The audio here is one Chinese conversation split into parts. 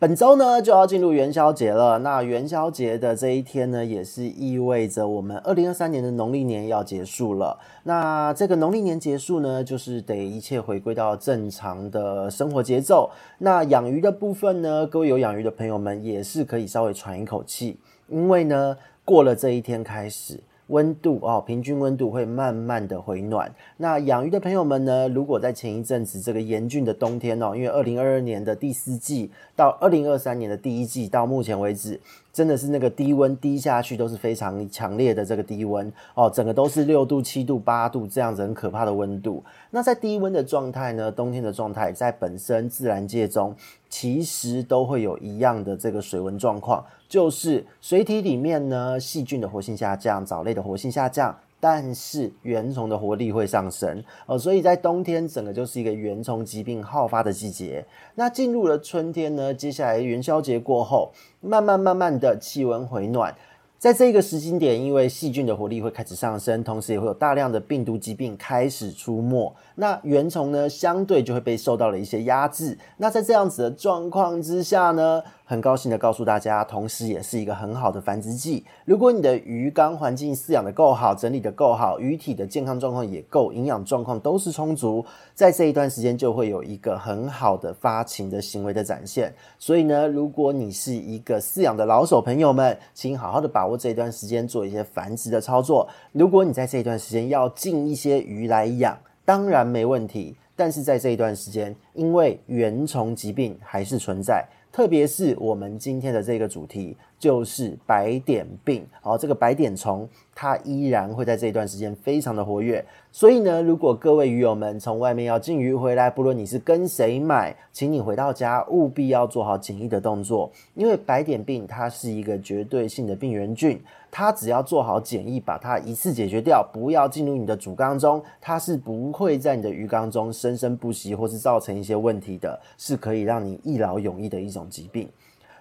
本周呢就要进入元宵节了，那元宵节的这一天呢，也是意味着我们二零二三年的农历年要结束了。那这个农历年结束呢，就是得一切回归到正常的生活节奏。那养鱼的部分呢，各位有养鱼的朋友们也是可以稍微喘一口气，因为呢，过了这一天开始。温度哦，平均温度会慢慢的回暖。那养鱼的朋友们呢，如果在前一阵子这个严峻的冬天哦，因为二零二二年的第四季到二零二三年的第一季到目前为止，真的是那个低温低下去都是非常强烈的这个低温哦，整个都是六度、七度、八度这样子很可怕的温度。那在低温的状态呢，冬天的状态，在本身自然界中其实都会有一样的这个水温状况，就是水体里面呢细菌的活性下降，藻类的活性下降。但是原虫的活力会上升呃，所以在冬天整个就是一个原虫疾病好发的季节。那进入了春天呢，接下来元宵节过后，慢慢慢慢的气温回暖。在这个时间点，因为细菌的活力会开始上升，同时也会有大量的病毒疾病开始出没，那原虫呢，相对就会被受到了一些压制。那在这样子的状况之下呢，很高兴的告诉大家，同时也是一个很好的繁殖季。如果你的鱼缸环境饲养的够好，整理的够好，鱼体的健康状况也够，营养状况都是充足，在这一段时间就会有一个很好的发情的行为的展现。所以呢，如果你是一个饲养的老手朋友们，请好好的把握这一段时间做一些繁殖的操作。如果你在这一段时间要进一些鱼来养，当然没问题。但是在这一段时间，因为原虫疾病还是存在。特别是我们今天的这个主题，就是白点病。好，这个白点虫它依然会在这一段时间非常的活跃。所以呢，如果各位鱼友们从外面要进鱼回来，不论你是跟谁买，请你回到家务必要做好检疫的动作，因为白点病它是一个绝对性的病原菌。它只要做好检疫，把它一次解决掉，不要进入你的主缸中，它是不会在你的鱼缸中生生不息，或是造成一些问题的，是可以让你一劳永逸的一种疾病。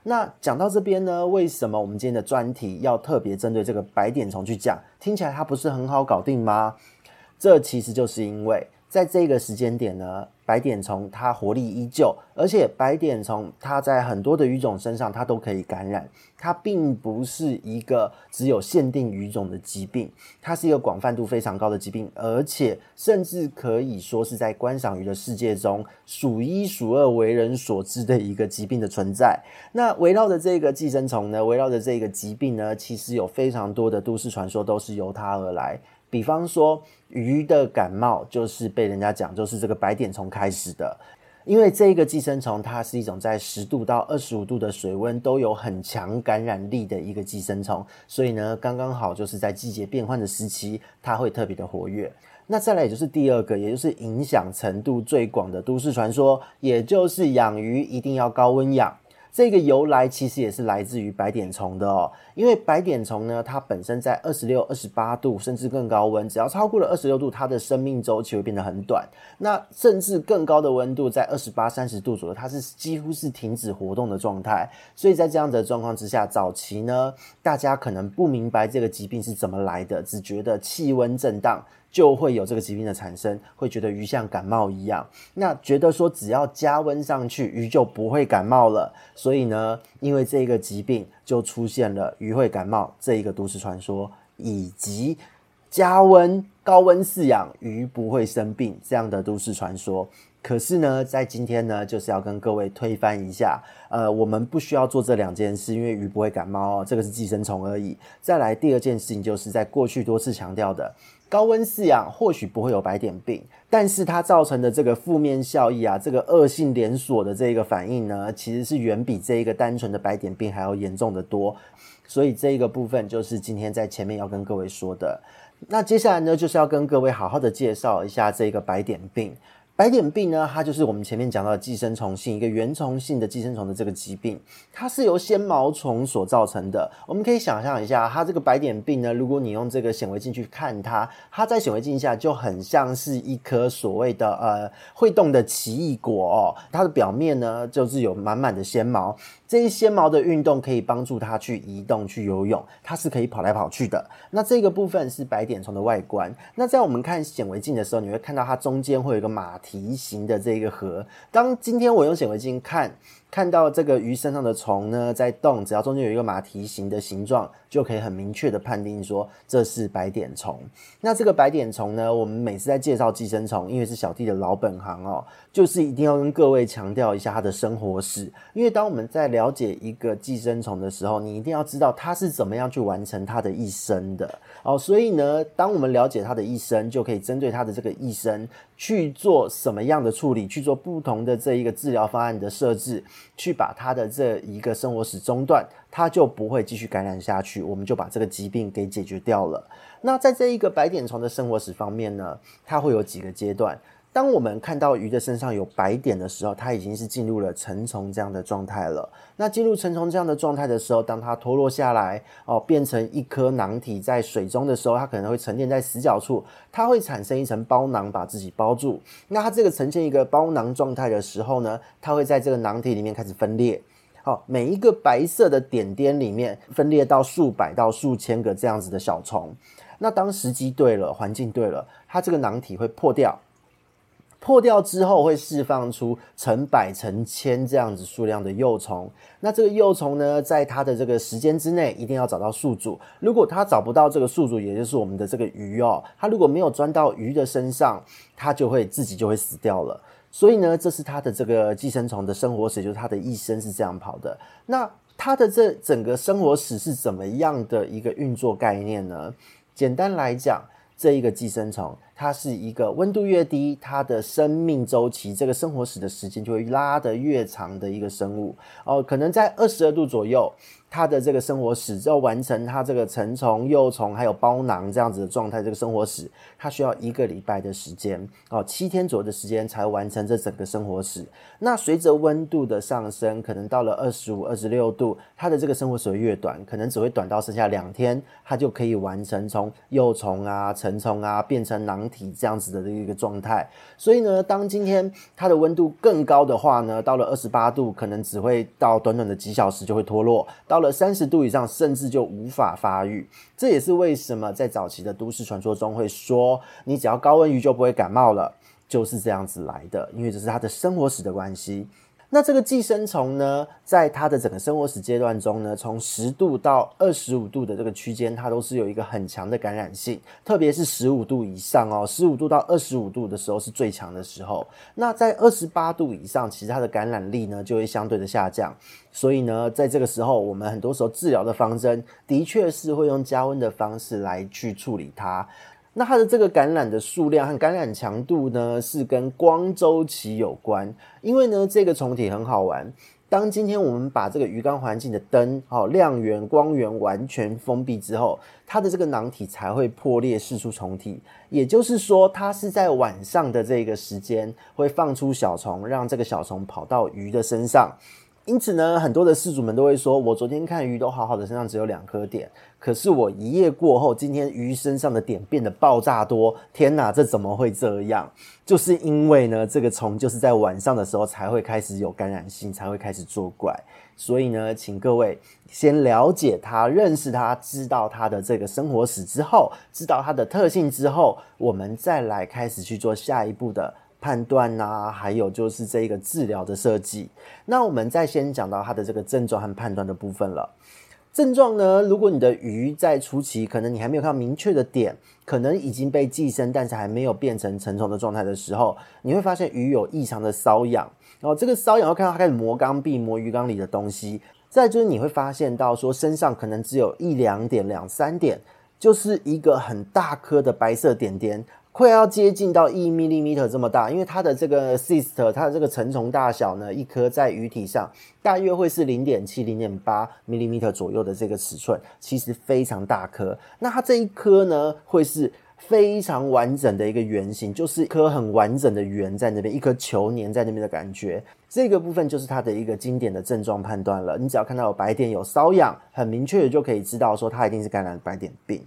那讲到这边呢，为什么我们今天的专题要特别针对这个白点虫去讲？听起来它不是很好搞定吗？这其实就是因为。在这个时间点呢，白点虫它活力依旧，而且白点虫它在很多的鱼种身上它都可以感染，它并不是一个只有限定鱼种的疾病，它是一个广泛度非常高的疾病，而且甚至可以说是在观赏鱼的世界中数一数二为人所知的一个疾病的存在。那围绕着这个寄生虫呢，围绕着这个疾病呢，其实有非常多的都市传说都是由它而来。比方说，鱼的感冒就是被人家讲，就是这个白点虫开始的。因为这个寄生虫，它是一种在十度到二十五度的水温都有很强感染力的一个寄生虫，所以呢，刚刚好就是在季节变换的时期，它会特别的活跃。那再来，也就是第二个，也就是影响程度最广的都市传说，也就是养鱼一定要高温养。这个由来其实也是来自于白点虫的哦，因为白点虫呢，它本身在二十六、二十八度甚至更高温，只要超过了二十六度，它的生命周期会变得很短。那甚至更高的温度，在二十八、三十度左右，它是几乎是停止活动的状态。所以在这样的状况之下，早期呢，大家可能不明白这个疾病是怎么来的，只觉得气温震荡。就会有这个疾病的产生，会觉得鱼像感冒一样。那觉得说只要加温上去，鱼就不会感冒了。所以呢，因为这个疾病就出现了鱼会感冒这一个都市传说，以及加温高温饲养鱼不会生病这样的都市传说。可是呢，在今天呢，就是要跟各位推翻一下。呃，我们不需要做这两件事，因为鱼不会感冒哦，这个是寄生虫而已。再来第二件事情，就是在过去多次强调的。高温饲养或许不会有白点病，但是它造成的这个负面效益啊，这个恶性连锁的这个反应呢，其实是远比这一个单纯的白点病还要严重的多。所以这一个部分就是今天在前面要跟各位说的。那接下来呢，就是要跟各位好好的介绍一下这个白点病。白点病呢，它就是我们前面讲到的寄生虫性一个原虫性的寄生虫的这个疾病，它是由纤毛虫所造成的。我们可以想象一下，它这个白点病呢，如果你用这个显微镜去看它，它在显微镜下就很像是一颗所谓的呃会动的奇异果哦，它的表面呢就是有满满的纤毛。这一纤毛的运动可以帮助它去移动、去游泳，它是可以跑来跑去的。那这个部分是白点虫的外观。那在我们看显微镜的时候，你会看到它中间会有一个马蹄形的这个核。当今天我用显微镜看。看到这个鱼身上的虫呢在动，只要中间有一个马蹄形的形状，就可以很明确的判定说这是白点虫。那这个白点虫呢，我们每次在介绍寄生虫，因为是小弟的老本行哦，就是一定要跟各位强调一下它的生活史。因为当我们在了解一个寄生虫的时候，你一定要知道它是怎么样去完成它的一生的哦。所以呢，当我们了解它的一生，就可以针对它的这个一生去做什么样的处理，去做不同的这一个治疗方案的设置。去把它的这一个生活史中断，它就不会继续感染下去，我们就把这个疾病给解决掉了。那在这一个白点虫的生活史方面呢，它会有几个阶段。当我们看到鱼的身上有白点的时候，它已经是进入了成虫这样的状态了。那进入成虫这样的状态的时候，当它脱落下来哦，变成一颗囊体在水中的时候，它可能会沉淀在死角处，它会产生一层包囊把自己包住。那它这个呈现一个包囊状态的时候呢，它会在这个囊体里面开始分裂。好，每一个白色的点点里面分裂到数百到数千个这样子的小虫。那当时机对了，环境对了，它这个囊体会破掉。破掉之后会释放出成百成千这样子数量的幼虫。那这个幼虫呢，在它的这个时间之内，一定要找到宿主。如果它找不到这个宿主，也就是我们的这个鱼哦，它如果没有钻到鱼的身上，它就会自己就会死掉了。所以呢，这是它的这个寄生虫的生活史，就是它的一生是这样跑的。那它的这整个生活史是怎么样的一个运作概念呢？简单来讲。这一个寄生虫，它是一个温度越低，它的生命周期，这个生活史的时间就会拉得越长的一个生物哦，可能在二十二度左右。它的这个生活史要完成它这个成虫、幼虫还有包囊这样子的状态，这个生活史它需要一个礼拜的时间哦，七天左右的时间才完成这整个生活史。那随着温度的上升，可能到了二十五、二十六度，它的这个生活史越短，可能只会短到剩下两天，它就可以完成从幼虫啊、成虫啊变成囊体这样子的一个状态。所以呢，当今天它的温度更高的话呢，到了二十八度，可能只会到短短的几小时就会脱落。到到了三十度以上，甚至就无法发育。这也是为什么在早期的都市传说中会说，你只要高温鱼就不会感冒了，就是这样子来的。因为这是它的生活史的关系。那这个寄生虫呢，在它的整个生活史阶段中呢，从十度到二十五度的这个区间，它都是有一个很强的感染性，特别是十五度以上哦，十五度到二十五度的时候是最强的时候。那在二十八度以上，其实它的感染力呢就会相对的下降。所以呢，在这个时候，我们很多时候治疗的方针，的确是会用加温的方式来去处理它。那它的这个感染的数量和感染强度呢，是跟光周期有关。因为呢，这个虫体很好玩。当今天我们把这个鱼缸环境的灯、哦亮源、光源完全封闭之后，它的这个囊体才会破裂，释出虫体。也就是说，它是在晚上的这个时间会放出小虫，让这个小虫跑到鱼的身上。因此呢，很多的饲主们都会说：“我昨天看鱼都好好的，身上只有两颗点，可是我一夜过后，今天鱼身上的点变得爆炸多。天哪，这怎么会这样？就是因为呢，这个虫就是在晚上的时候才会开始有感染性，才会开始作怪。所以呢，请各位先了解它，认识它，知道它的这个生活史之后，知道它的特性之后，我们再来开始去做下一步的。”判断呐、还有就是这一个治疗的设计。那我们再先讲到它的这个症状和判断的部分了。症状呢，如果你的鱼在初期，可能你还没有看到明确的点，可能已经被寄生，但是还没有变成成虫的状态的时候，你会发现鱼有异常的瘙痒。然后这个瘙痒会看到它开始磨缸壁、磨鱼缸里的东西。再就是你会发现到说身上可能只有一两点、两三点，就是一个很大颗的白色点点。快要接近到一 millimeter 这么大，因为它的这个 cyst，它的这个成虫大小呢，一颗在鱼体上大约会是零点七、零点八 millimeter 左右的这个尺寸，其实非常大颗。那它这一颗呢，会是非常完整的一个圆形，就是一颗很完整的圆在那边，一颗球粘在那边的感觉。这个部分就是它的一个经典的症状判断了。你只要看到有白点、有瘙痒，很明确的就可以知道说它一定是感染白点病。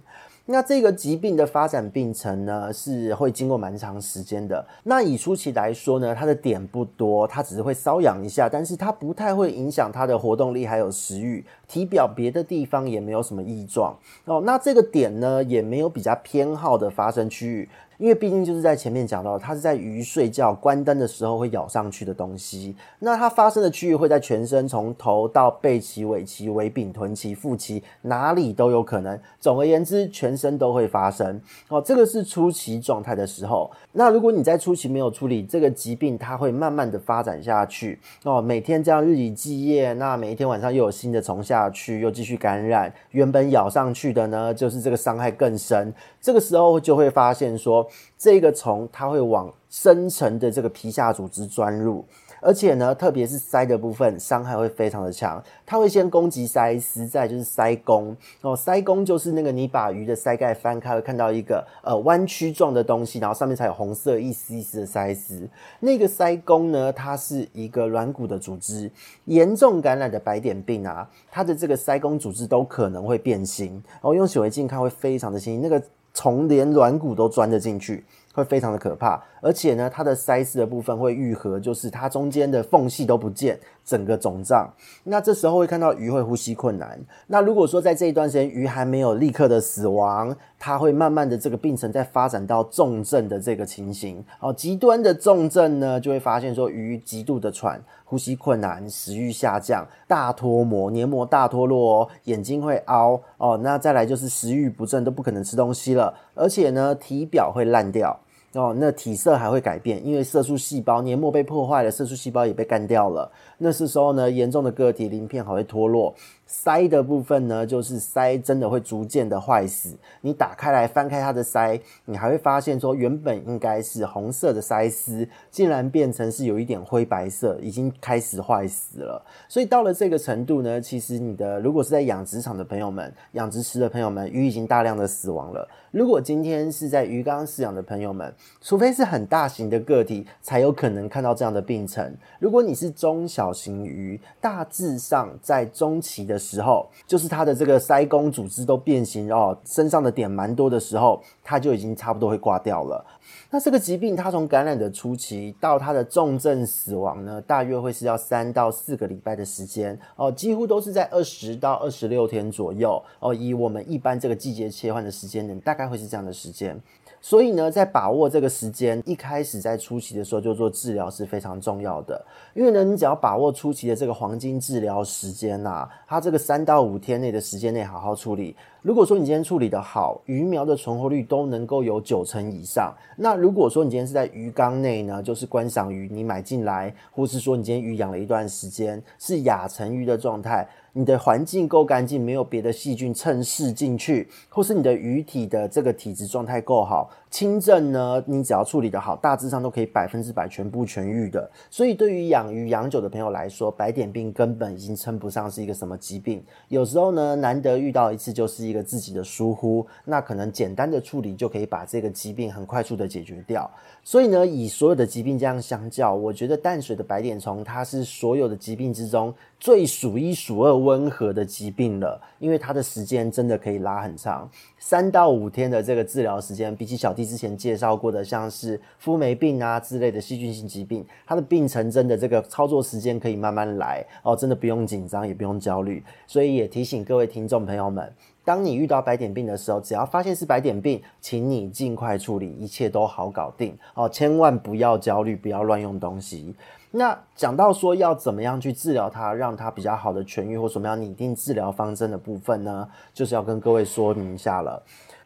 那这个疾病的发展病程呢，是会经过蛮长时间的。那以初期来说呢，它的点不多，它只是会瘙痒一下，但是它不太会影响它的活动力还有食欲。体表别的地方也没有什么异状哦。那这个点呢，也没有比较偏好的发生区域。因为毕竟就是在前面讲到，它是在鱼睡觉关灯的时候会咬上去的东西。那它发生的区域会在全身，从头到背鳍、尾鳍、尾柄、臀鳍、腹鳍，哪里都有可能。总而言之，全身都会发生。哦，这个是初期状态的时候。那如果你在初期没有处理这个疾病，它会慢慢的发展下去。哦，每天这样日以继夜，那每一天晚上又有新的虫下去，又继续感染。原本咬上去的呢，就是这个伤害更深。这个时候就会发现说，这个虫它会往深层的这个皮下组织钻入，而且呢，特别是鳃的部分，伤害会非常的强。它会先攻击鳃丝，再就是鳃弓。哦，鳃弓就是那个你把鱼的鳃盖翻开，会看到一个呃弯曲状的东西，然后上面才有红色一丝一丝的鳃丝。那个鳃弓呢，它是一个软骨的组织，严重感染的白点病啊，它的这个鳃弓组织都可能会变形。哦，用显微镜看会非常的清晰，那个。从连软骨都钻得进去，会非常的可怕。而且呢，它的鳃丝的部分会愈合，就是它中间的缝隙都不见，整个肿胀。那这时候会看到鱼会呼吸困难。那如果说在这一段时间鱼还没有立刻的死亡，它会慢慢的这个病程再发展到重症的这个情形。哦，极端的重症呢，就会发现说鱼极度的喘。呼吸困难、食欲下降、大脱膜、黏膜大脱落，哦眼睛会凹哦。那再来就是食欲不振，都不可能吃东西了，而且呢，体表会烂掉。哦，那体色还会改变，因为色素细胞黏膜被破坏了，色素细胞也被干掉了。那是时候呢，严重的个体鳞片还会脱落。鳃的部分呢，就是鳃真的会逐渐的坏死。你打开来翻开它的鳃，你还会发现说，原本应该是红色的鳃丝，竟然变成是有一点灰白色，已经开始坏死了。所以到了这个程度呢，其实你的如果是在养殖场的朋友们、养殖池的朋友们，鱼已经大量的死亡了。如果今天是在鱼缸饲养的朋友们，除非是很大型的个体，才有可能看到这样的病程。如果你是中小型鱼，大致上在中期的的时候，就是它的这个腮弓组织都变形哦，身上的点蛮多的时候，它就已经差不多会挂掉了。那这个疾病，它从感染的初期到它的重症死亡呢，大约会是要三到四个礼拜的时间哦，几乎都是在二十到二十六天左右哦。以我们一般这个季节切换的时间点，大概会是这样的时间。所以呢，在把握这个时间，一开始在初期的时候就做治疗是非常重要的。因为呢，你只要把握初期的这个黄金治疗时间呐，它这个三到五天内的时间内好好处理。如果说你今天处理得好，鱼苗的存活率都能够有九成以上。那如果说你今天是在鱼缸内呢，就是观赏鱼，你买进来，或是说你今天鱼养了一段时间，是亚成鱼的状态。你的环境够干净，没有别的细菌趁势进去，或是你的鱼体的这个体质状态够好，轻症呢，你只要处理得好，大致上都可以百分之百全部痊愈的。所以对于养鱼养久的朋友来说，白点病根本已经称不上是一个什么疾病。有时候呢，难得遇到一次就是一个自己的疏忽，那可能简单的处理就可以把这个疾病很快速的解决掉。所以呢，以所有的疾病这样相较，我觉得淡水的白点虫它是所有的疾病之中最数一数二温和的疾病了，因为它的时间真的可以拉很长，三到五天的这个治疗时间，比起小弟之前介绍过的像是肤霉病啊之类的细菌性疾病，它的病程真的这个操作时间可以慢慢来哦，真的不用紧张，也不用焦虑。所以也提醒各位听众朋友们，当你遇到白点病的时候，只要发现是白点病，请你尽快处理，一切都好搞定哦，千万不要焦虑，不要乱用东西。那讲到说要怎么样去治疗它，让它比较好的痊愈，或什么样拟定治疗方针的部分呢？就是要跟各位说明一下了。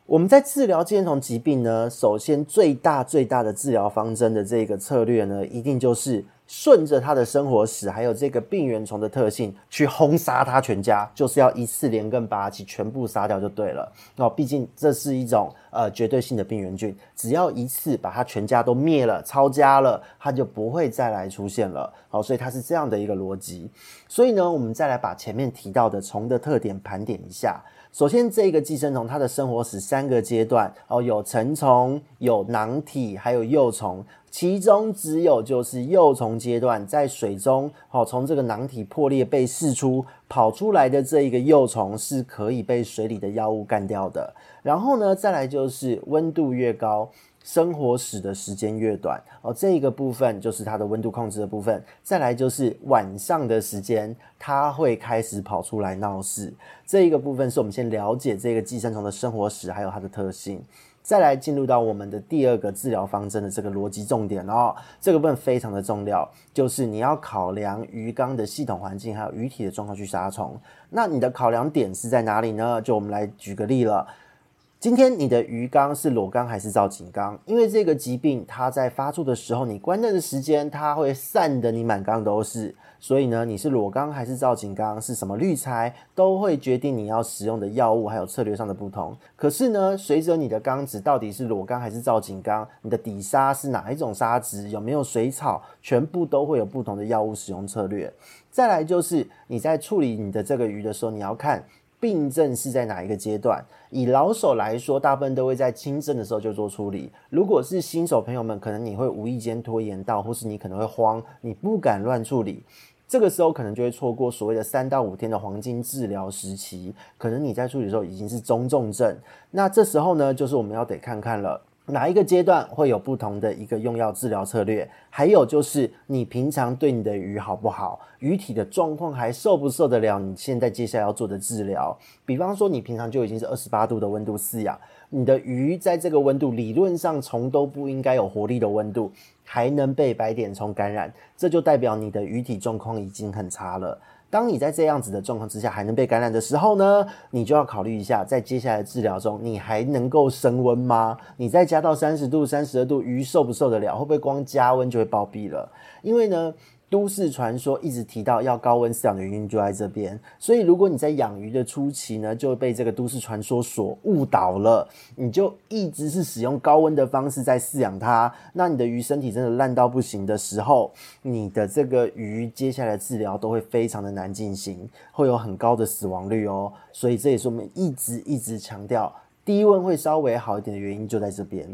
我们在治疗寄生虫疾病呢，首先最大最大的治疗方针的这个策略呢，一定就是。顺着它的生活史，还有这个病原虫的特性去轰杀它全家，就是要一次连根拔起，全部杀掉就对了。哦，毕竟这是一种呃绝对性的病原菌，只要一次把它全家都灭了、抄家了，它就不会再来出现了。好，所以它是这样的一个逻辑。所以呢，我们再来把前面提到的虫的特点盘点一下。首先，这个寄生虫它的生活史三个阶段哦，有成虫、有囊体，还有幼虫。其中只有就是幼虫阶段在水中哦，从这个囊体破裂被释出跑出来的这一个幼虫是可以被水里的药物干掉的。然后呢，再来就是温度越高，生活史的时间越短哦，这一个部分就是它的温度控制的部分。再来就是晚上的时间，它会开始跑出来闹事。这一个部分是我们先了解这个寄生虫的生活史还有它的特性。再来进入到我们的第二个治疗方针的这个逻辑重点哦，这个部分非常的重要，就是你要考量鱼缸的系统环境还有鱼体的状况去杀虫。那你的考量点是在哪里呢？就我们来举个例了。今天你的鱼缸是裸缸还是造景缸？因为这个疾病它在发作的时候，你关灯的时间它会散得你满缸都是。所以呢，你是裸缸还是造景缸，是什么滤材，都会决定你要使用的药物还有策略上的不同。可是呢，随着你的缸子到底是裸缸还是造景缸，你的底沙是哪一种沙质，有没有水草，全部都会有不同的药物使用策略。再来就是你在处理你的这个鱼的时候，你要看。病症是在哪一个阶段？以老手来说，大部分都会在轻症的时候就做处理。如果是新手朋友们，可能你会无意间拖延到，或是你可能会慌，你不敢乱处理。这个时候可能就会错过所谓的三到五天的黄金治疗时期。可能你在处理的时候已经是中重症，那这时候呢，就是我们要得看看了。哪一个阶段会有不同的一个用药治疗策略？还有就是你平常对你的鱼好不好？鱼体的状况还受不受得了？你现在接下来要做的治疗？比方说你平常就已经是二十八度的温度饲养，你的鱼在这个温度理论上虫都不应该有活力的温度，还能被白点虫感染，这就代表你的鱼体状况已经很差了。当你在这样子的状况之下还能被感染的时候呢，你就要考虑一下，在接下来治疗中，你还能够升温吗？你再加到三十度、三十二度，鱼受不受得了？会不会光加温就会暴毙了？因为呢，都市传说一直提到要高温饲养的原因就在这边，所以如果你在养鱼的初期呢，就被这个都市传说所误导了，你就一直是使用高温的方式在饲养它，那你的鱼身体真的烂到不行的时候，你的这个鱼接下来治疗都会非常的难进行，会有很高的死亡率哦。所以这也是我们一直一直强调低温会稍微好一点的原因就在这边。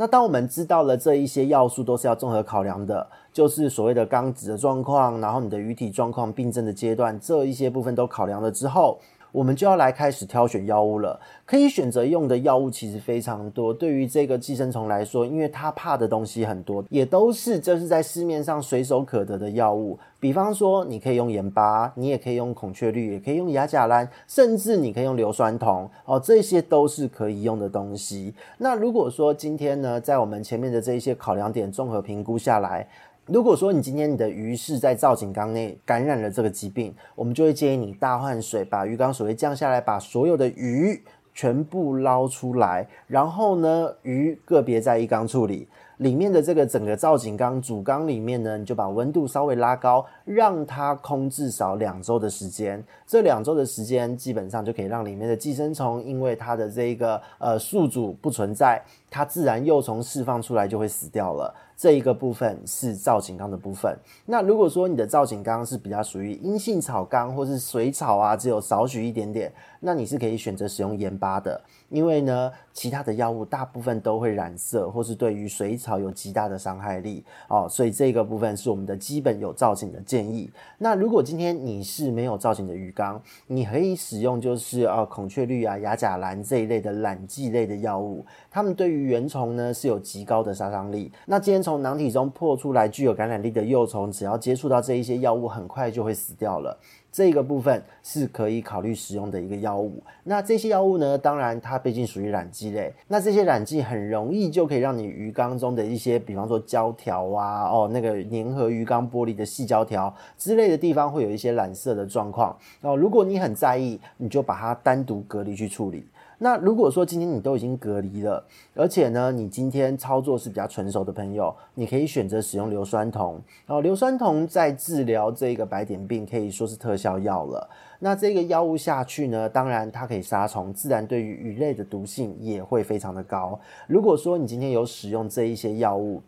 那当我们知道了这一些要素都是要综合考量的，就是所谓的肛子的状况，然后你的鱼体状况、病症的阶段，这一些部分都考量了之后。我们就要来开始挑选药物了。可以选择用的药物其实非常多。对于这个寄生虫来说，因为它怕的东西很多，也都是这是在市面上随手可得的药物。比方说，你可以用盐巴，你也可以用孔雀绿，也可以用亚甲蓝，甚至你可以用硫酸铜哦，这些都是可以用的东西。那如果说今天呢，在我们前面的这一些考量点综合评估下来，如果说你今天你的鱼是在造景缸内感染了这个疾病，我们就会建议你大换水，把鱼缸水位降下来，把所有的鱼全部捞出来，然后呢，鱼个别在一缸处理。里面的这个整个造景缸主缸里面呢，你就把温度稍微拉高，让它空至少两周的时间。这两周的时间基本上就可以让里面的寄生虫，因为它的这个呃宿主不存在，它自然幼虫释放出来就会死掉了。这一个部分是造景缸的部分。那如果说你的造景缸是比较属于阴性草缸或是水草啊，只有少许一点点，那你是可以选择使用盐巴的，因为呢，其他的药物大部分都会染色或是对于水草有极大的伤害力哦，所以这个部分是我们的基本有造景的建议。那如果今天你是没有造景的鱼缸，你可以使用就是呃孔雀绿啊、亚甲蓝这一类的染剂类的药物，它们对于原虫呢是有极高的杀伤力。那今天从囊体中破出来具有感染力的幼虫，只要接触到这一些药物，很快就会死掉了。这个部分是可以考虑使用的一个药物。那这些药物呢，当然它毕竟属于染剂类，那这些染剂很容易就可以让你鱼缸中的一些，比方说胶条啊，哦，那个粘合鱼缸玻璃的细胶条之类的地方会有一些染色的状况。哦，如果你很在意，你就把它单独隔离去处理。那如果说今天你都已经隔离了，而且呢，你今天操作是比较纯熟的朋友，你可以选择使用硫酸铜。然后硫酸铜在治疗这个白点病可以说是特效药了。那这个药物下去呢，当然它可以杀虫，自然对于鱼类的毒性也会非常的高。如果说你今天有使用这一些药物，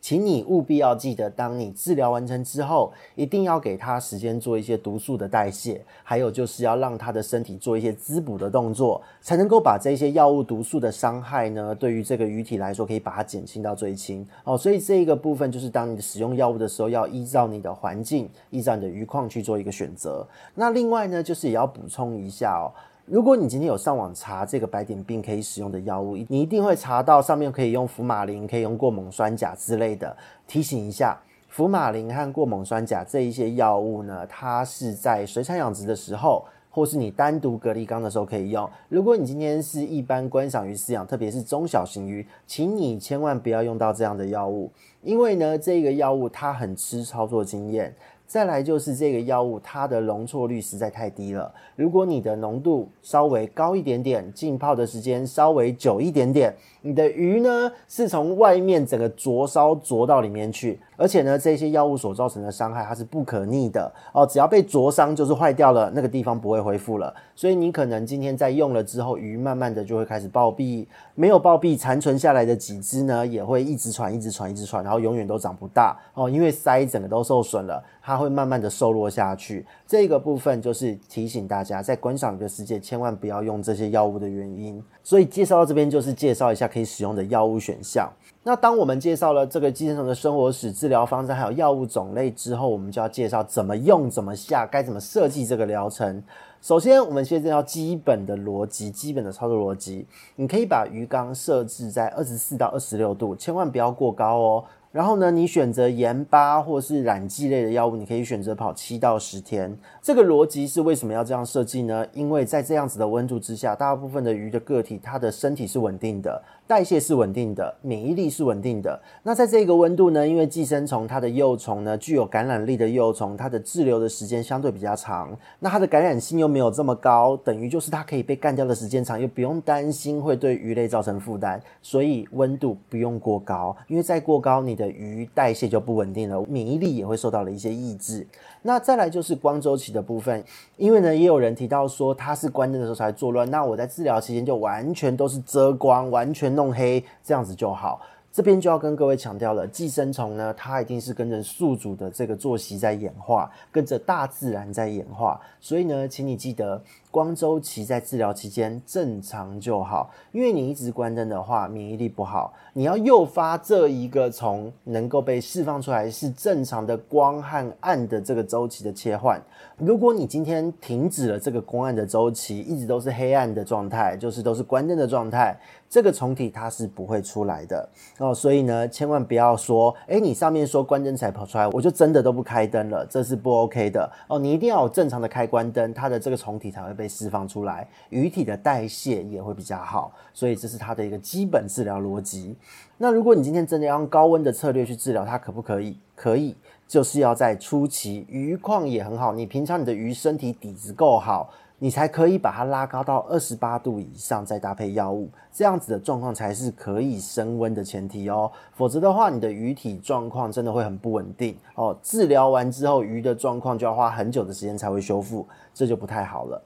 请你务必要记得，当你治疗完成之后，一定要给他时间做一些毒素的代谢，还有就是要让他的身体做一些滋补的动作，才能够把这些药物毒素的伤害呢，对于这个鱼体来说，可以把它减轻到最轻哦。所以这一个部分就是，当你使用药物的时候，要依照你的环境，依照你的鱼况去做一个选择。那另外呢，就是也要补充一下哦。如果你今天有上网查这个白点病可以使用的药物，你一定会查到上面可以用福马林，可以用过锰酸钾之类的。提醒一下，福马林和过锰酸钾这一些药物呢，它是在水产养殖的时候，或是你单独隔离缸的时候可以用。如果你今天是一般观赏鱼饲养，特别是中小型鱼，请你千万不要用到这样的药物，因为呢，这个药物它很吃操作经验。再来就是这个药物，它的容错率实在太低了。如果你的浓度稍微高一点点，浸泡的时间稍微久一点点，你的鱼呢是从外面整个灼烧灼到里面去。而且呢，这些药物所造成的伤害，它是不可逆的哦。只要被灼伤，就是坏掉了，那个地方不会恢复了。所以你可能今天在用了之后，鱼慢慢的就会开始暴毙，没有暴毙，残存下来的几只呢，也会一直传，一直传，一直传，然后永远都长不大哦，因为鳃整个都受损了，它会慢慢的瘦弱下去。这个部分就是提醒大家，在观赏鱼的世界，千万不要用这些药物的原因。所以介绍到这边，就是介绍一下可以使用的药物选项。那当我们介绍了这个寄生虫的生活史、治疗方针还有药物种类之后，我们就要介绍怎么用、怎么下、该怎么设计这个疗程。首先，我们现在要基本的逻辑、基本的操作逻辑。你可以把鱼缸设置在二十四到二十六度，千万不要过高哦。然后呢，你选择盐巴或是染剂类的药物，你可以选择跑七到十天。这个逻辑是为什么要这样设计呢？因为在这样子的温度之下，大部分的鱼的个体，它的身体是稳定的。代谢是稳定的，免疫力是稳定的。那在这个温度呢，因为寄生虫它的幼虫呢，具有感染力的幼虫，它的滞留的时间相对比较长，那它的感染性又没有这么高，等于就是它可以被干掉的时间长，又不用担心会对鱼类造成负担，所以温度不用过高，因为再过高，你的鱼代谢就不稳定了，免疫力也会受到了一些抑制。那再来就是光周期的部分，因为呢，也有人提到说它是关灯的时候才作乱，那我在治疗期间就完全都是遮光，完全。弄黑这样子就好，这边就要跟各位强调了，寄生虫呢，它一定是跟着宿主的这个作息在演化，跟着大自然在演化，所以呢，请你记得。光周期在治疗期间正常就好，因为你一直关灯的话，免疫力不好。你要诱发这一个虫能够被释放出来，是正常的光和暗的这个周期的切换。如果你今天停止了这个光暗的周期，一直都是黑暗的状态，就是都是关灯的状态，这个虫体它是不会出来的哦。所以呢，千万不要说，诶，你上面说关灯才跑出来，我就真的都不开灯了，这是不 OK 的哦。你一定要有正常的开关灯，它的这个虫体才会。被释放出来，鱼体的代谢也会比较好，所以这是它的一个基本治疗逻辑。那如果你今天真的要用高温的策略去治疗它，可不可以？可以，就是要在初期鱼况也很好，你平常你的鱼身体底子够好，你才可以把它拉高到二十八度以上，再搭配药物，这样子的状况才是可以升温的前提哦。否则的话，你的鱼体状况真的会很不稳定哦。治疗完之后，鱼的状况就要花很久的时间才会修复，这就不太好了。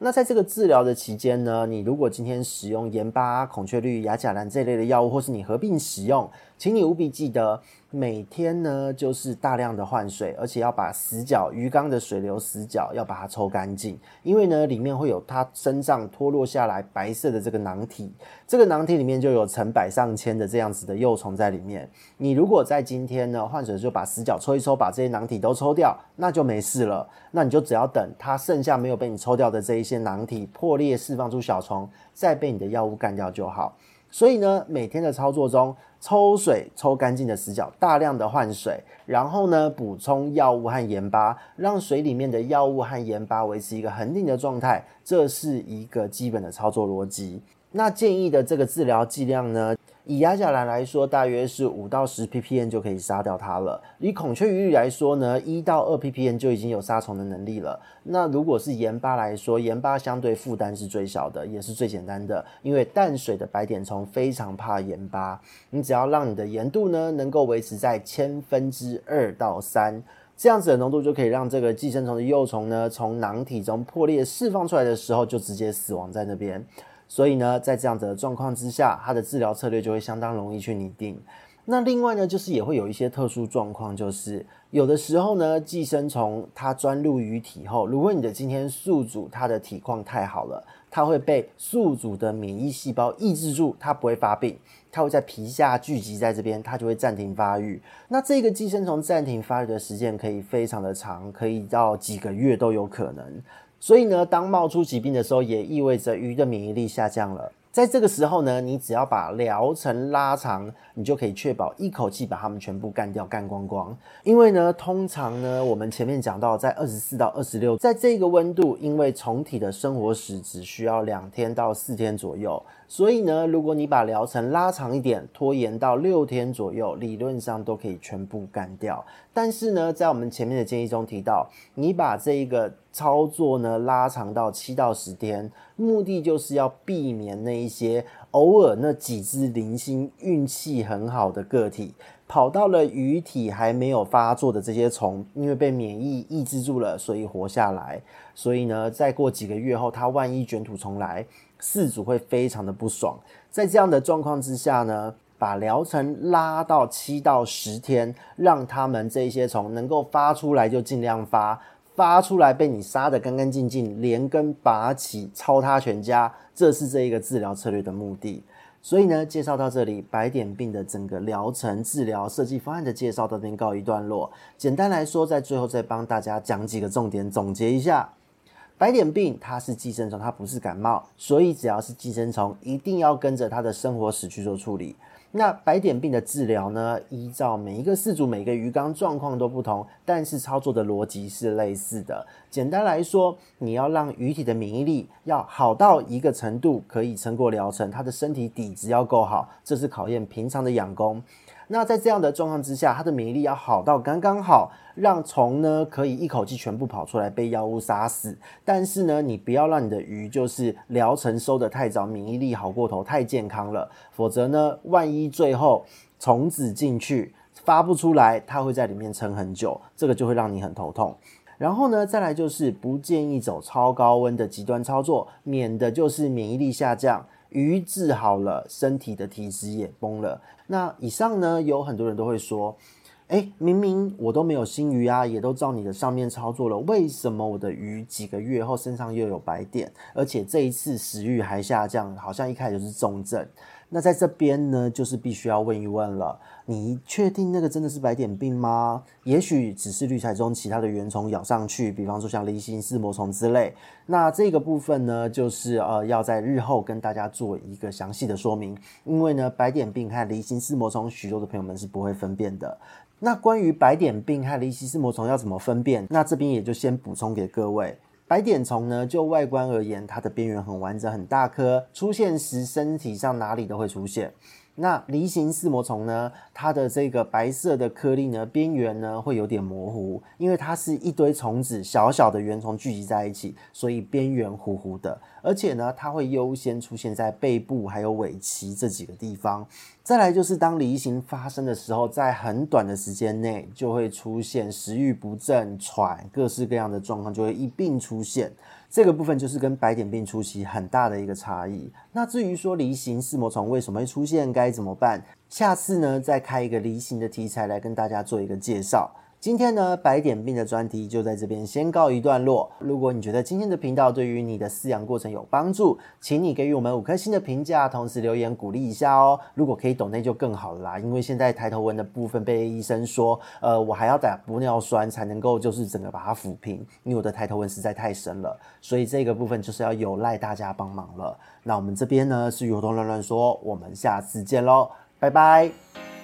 那在这个治疗的期间呢，你如果今天使用盐巴、孔雀绿、亚甲蓝这类的药物，或是你合并使用，请你务必记得。每天呢，就是大量的换水，而且要把死角鱼缸的水流死角要把它抽干净，因为呢，里面会有它身上脱落下来白色的这个囊体，这个囊体里面就有成百上千的这样子的幼虫在里面。你如果在今天呢换水就把死角抽一抽，把这些囊体都抽掉，那就没事了。那你就只要等它剩下没有被你抽掉的这一些囊体破裂释放出小虫，再被你的药物干掉就好。所以呢，每天的操作中。抽水抽干净的死角，大量的换水，然后呢，补充药物和盐巴，让水里面的药物和盐巴维持一个恒定的状态，这是一个基本的操作逻辑。那建议的这个治疗剂量呢？以亚甲蓝来说，大约是五到十 ppm 就可以杀掉它了。以孔雀鱼来说呢，一到二 ppm 就已经有杀虫的能力了。那如果是盐巴来说，盐巴相对负担是最小的，也是最简单的，因为淡水的白点虫非常怕盐巴。你只要让你的盐度呢能够维持在千分之二到三，这样子的浓度就可以让这个寄生虫的幼虫呢从囊体中破裂释放出来的时候就直接死亡在那边。所以呢，在这样子的状况之下，它的治疗策略就会相当容易去拟定。那另外呢，就是也会有一些特殊状况，就是有的时候呢，寄生虫它钻入鱼体后，如果你的今天宿主它的体况太好了，它会被宿主的免疫细胞抑制住，它不会发病，它会在皮下聚集在这边，它就会暂停发育。那这个寄生虫暂停发育的时间可以非常的长，可以到几个月都有可能。所以呢，当冒出疾病的时候，也意味着鱼的免疫力下降了。在这个时候呢，你只要把疗程拉长，你就可以确保一口气把它们全部干掉、干光光。因为呢，通常呢，我们前面讲到，在二十四到二十六，在这个温度，因为虫体的生活时只需要两天到四天左右，所以呢，如果你把疗程拉长一点，拖延到六天左右，理论上都可以全部干掉。但是呢，在我们前面的建议中提到，你把这一个操作呢拉长到七到十天，目的就是要避免那一些偶尔那几只零星运气很好的个体跑到了鱼体还没有发作的这些虫，因为被免疫抑制住了，所以活下来。所以呢，再过几个月后，它万一卷土重来，饲主会非常的不爽。在这样的状况之下呢，把疗程拉到七到十天，让他们这些虫能够发出来就尽量发。发出来被你杀得干干净净，连根拔起，抄他全家，这是这一个治疗策略的目的。所以呢，介绍到这里，白点病的整个疗程、治疗设计方案的介绍到这边告一段落。简单来说，在最后再帮大家讲几个重点，总结一下：白点病它是寄生虫，它不是感冒，所以只要是寄生虫，一定要跟着它的生活史去做处理。那白点病的治疗呢？依照每一个饲主、每个鱼缸状况都不同，但是操作的逻辑是类似的。简单来说，你要让鱼体的免疫力要好到一个程度，可以撑过疗程，它的身体底子要够好，这是考验平常的养功。那在这样的状况之下，它的免疫力要好到刚刚好，让虫呢可以一口气全部跑出来被药物杀死。但是呢，你不要让你的鱼就是疗程收得太早，免疫力好过头，太健康了，否则呢，万一最后虫子进去发不出来，它会在里面撑很久，这个就会让你很头痛。然后呢，再来就是不建议走超高温的极端操作，免得就是免疫力下降。鱼治好了，身体的体质也崩了。那以上呢，有很多人都会说，诶，明明我都没有新鱼啊，也都照你的上面操作了，为什么我的鱼几个月后身上又有白点，而且这一次食欲还下降，好像一开始就是重症？那在这边呢，就是必须要问一问了。你确定那个真的是白点病吗？也许只是滤材中其他的原虫咬上去，比方说像离心丝膜虫之类。那这个部分呢，就是呃要在日后跟大家做一个详细的说明。因为呢，白点病和离心丝膜虫，许多的朋友们是不会分辨的。那关于白点病和梨形丝膜虫要怎么分辨？那这边也就先补充给各位。白点虫呢，就外观而言，它的边缘很完整、很大颗，出现时身体上哪里都会出现。那梨形丝膜虫呢，它的这个白色的颗粒呢，边缘呢会有点模糊，因为它是一堆虫子，小小的圆虫聚集在一起，所以边缘糊糊的。而且呢，它会优先出现在背部还有尾鳍这几个地方。再来就是当梨形发生的时候，在很短的时间内就会出现食欲不振、喘，各式各样的状况就会一并出现。这个部分就是跟白点病初期很大的一个差异。那至于说梨形四膜虫为什么会出现，该怎么办？下次呢，再开一个梨形的题材来跟大家做一个介绍。今天呢，白点病的专题就在这边先告一段落。如果你觉得今天的频道对于你的饲养过程有帮助，请你给予我们五颗星的评价，同时留言鼓励一下哦。如果可以懂内就更好了啦，因为现在抬头纹的部分被医生说，呃，我还要打玻尿酸才能够就是整个把它抚平，因为我的抬头纹实在太深了，所以这个部分就是要有赖大家帮忙了。那我们这边呢是鱼活通乱乱说，我们下次见喽，拜拜。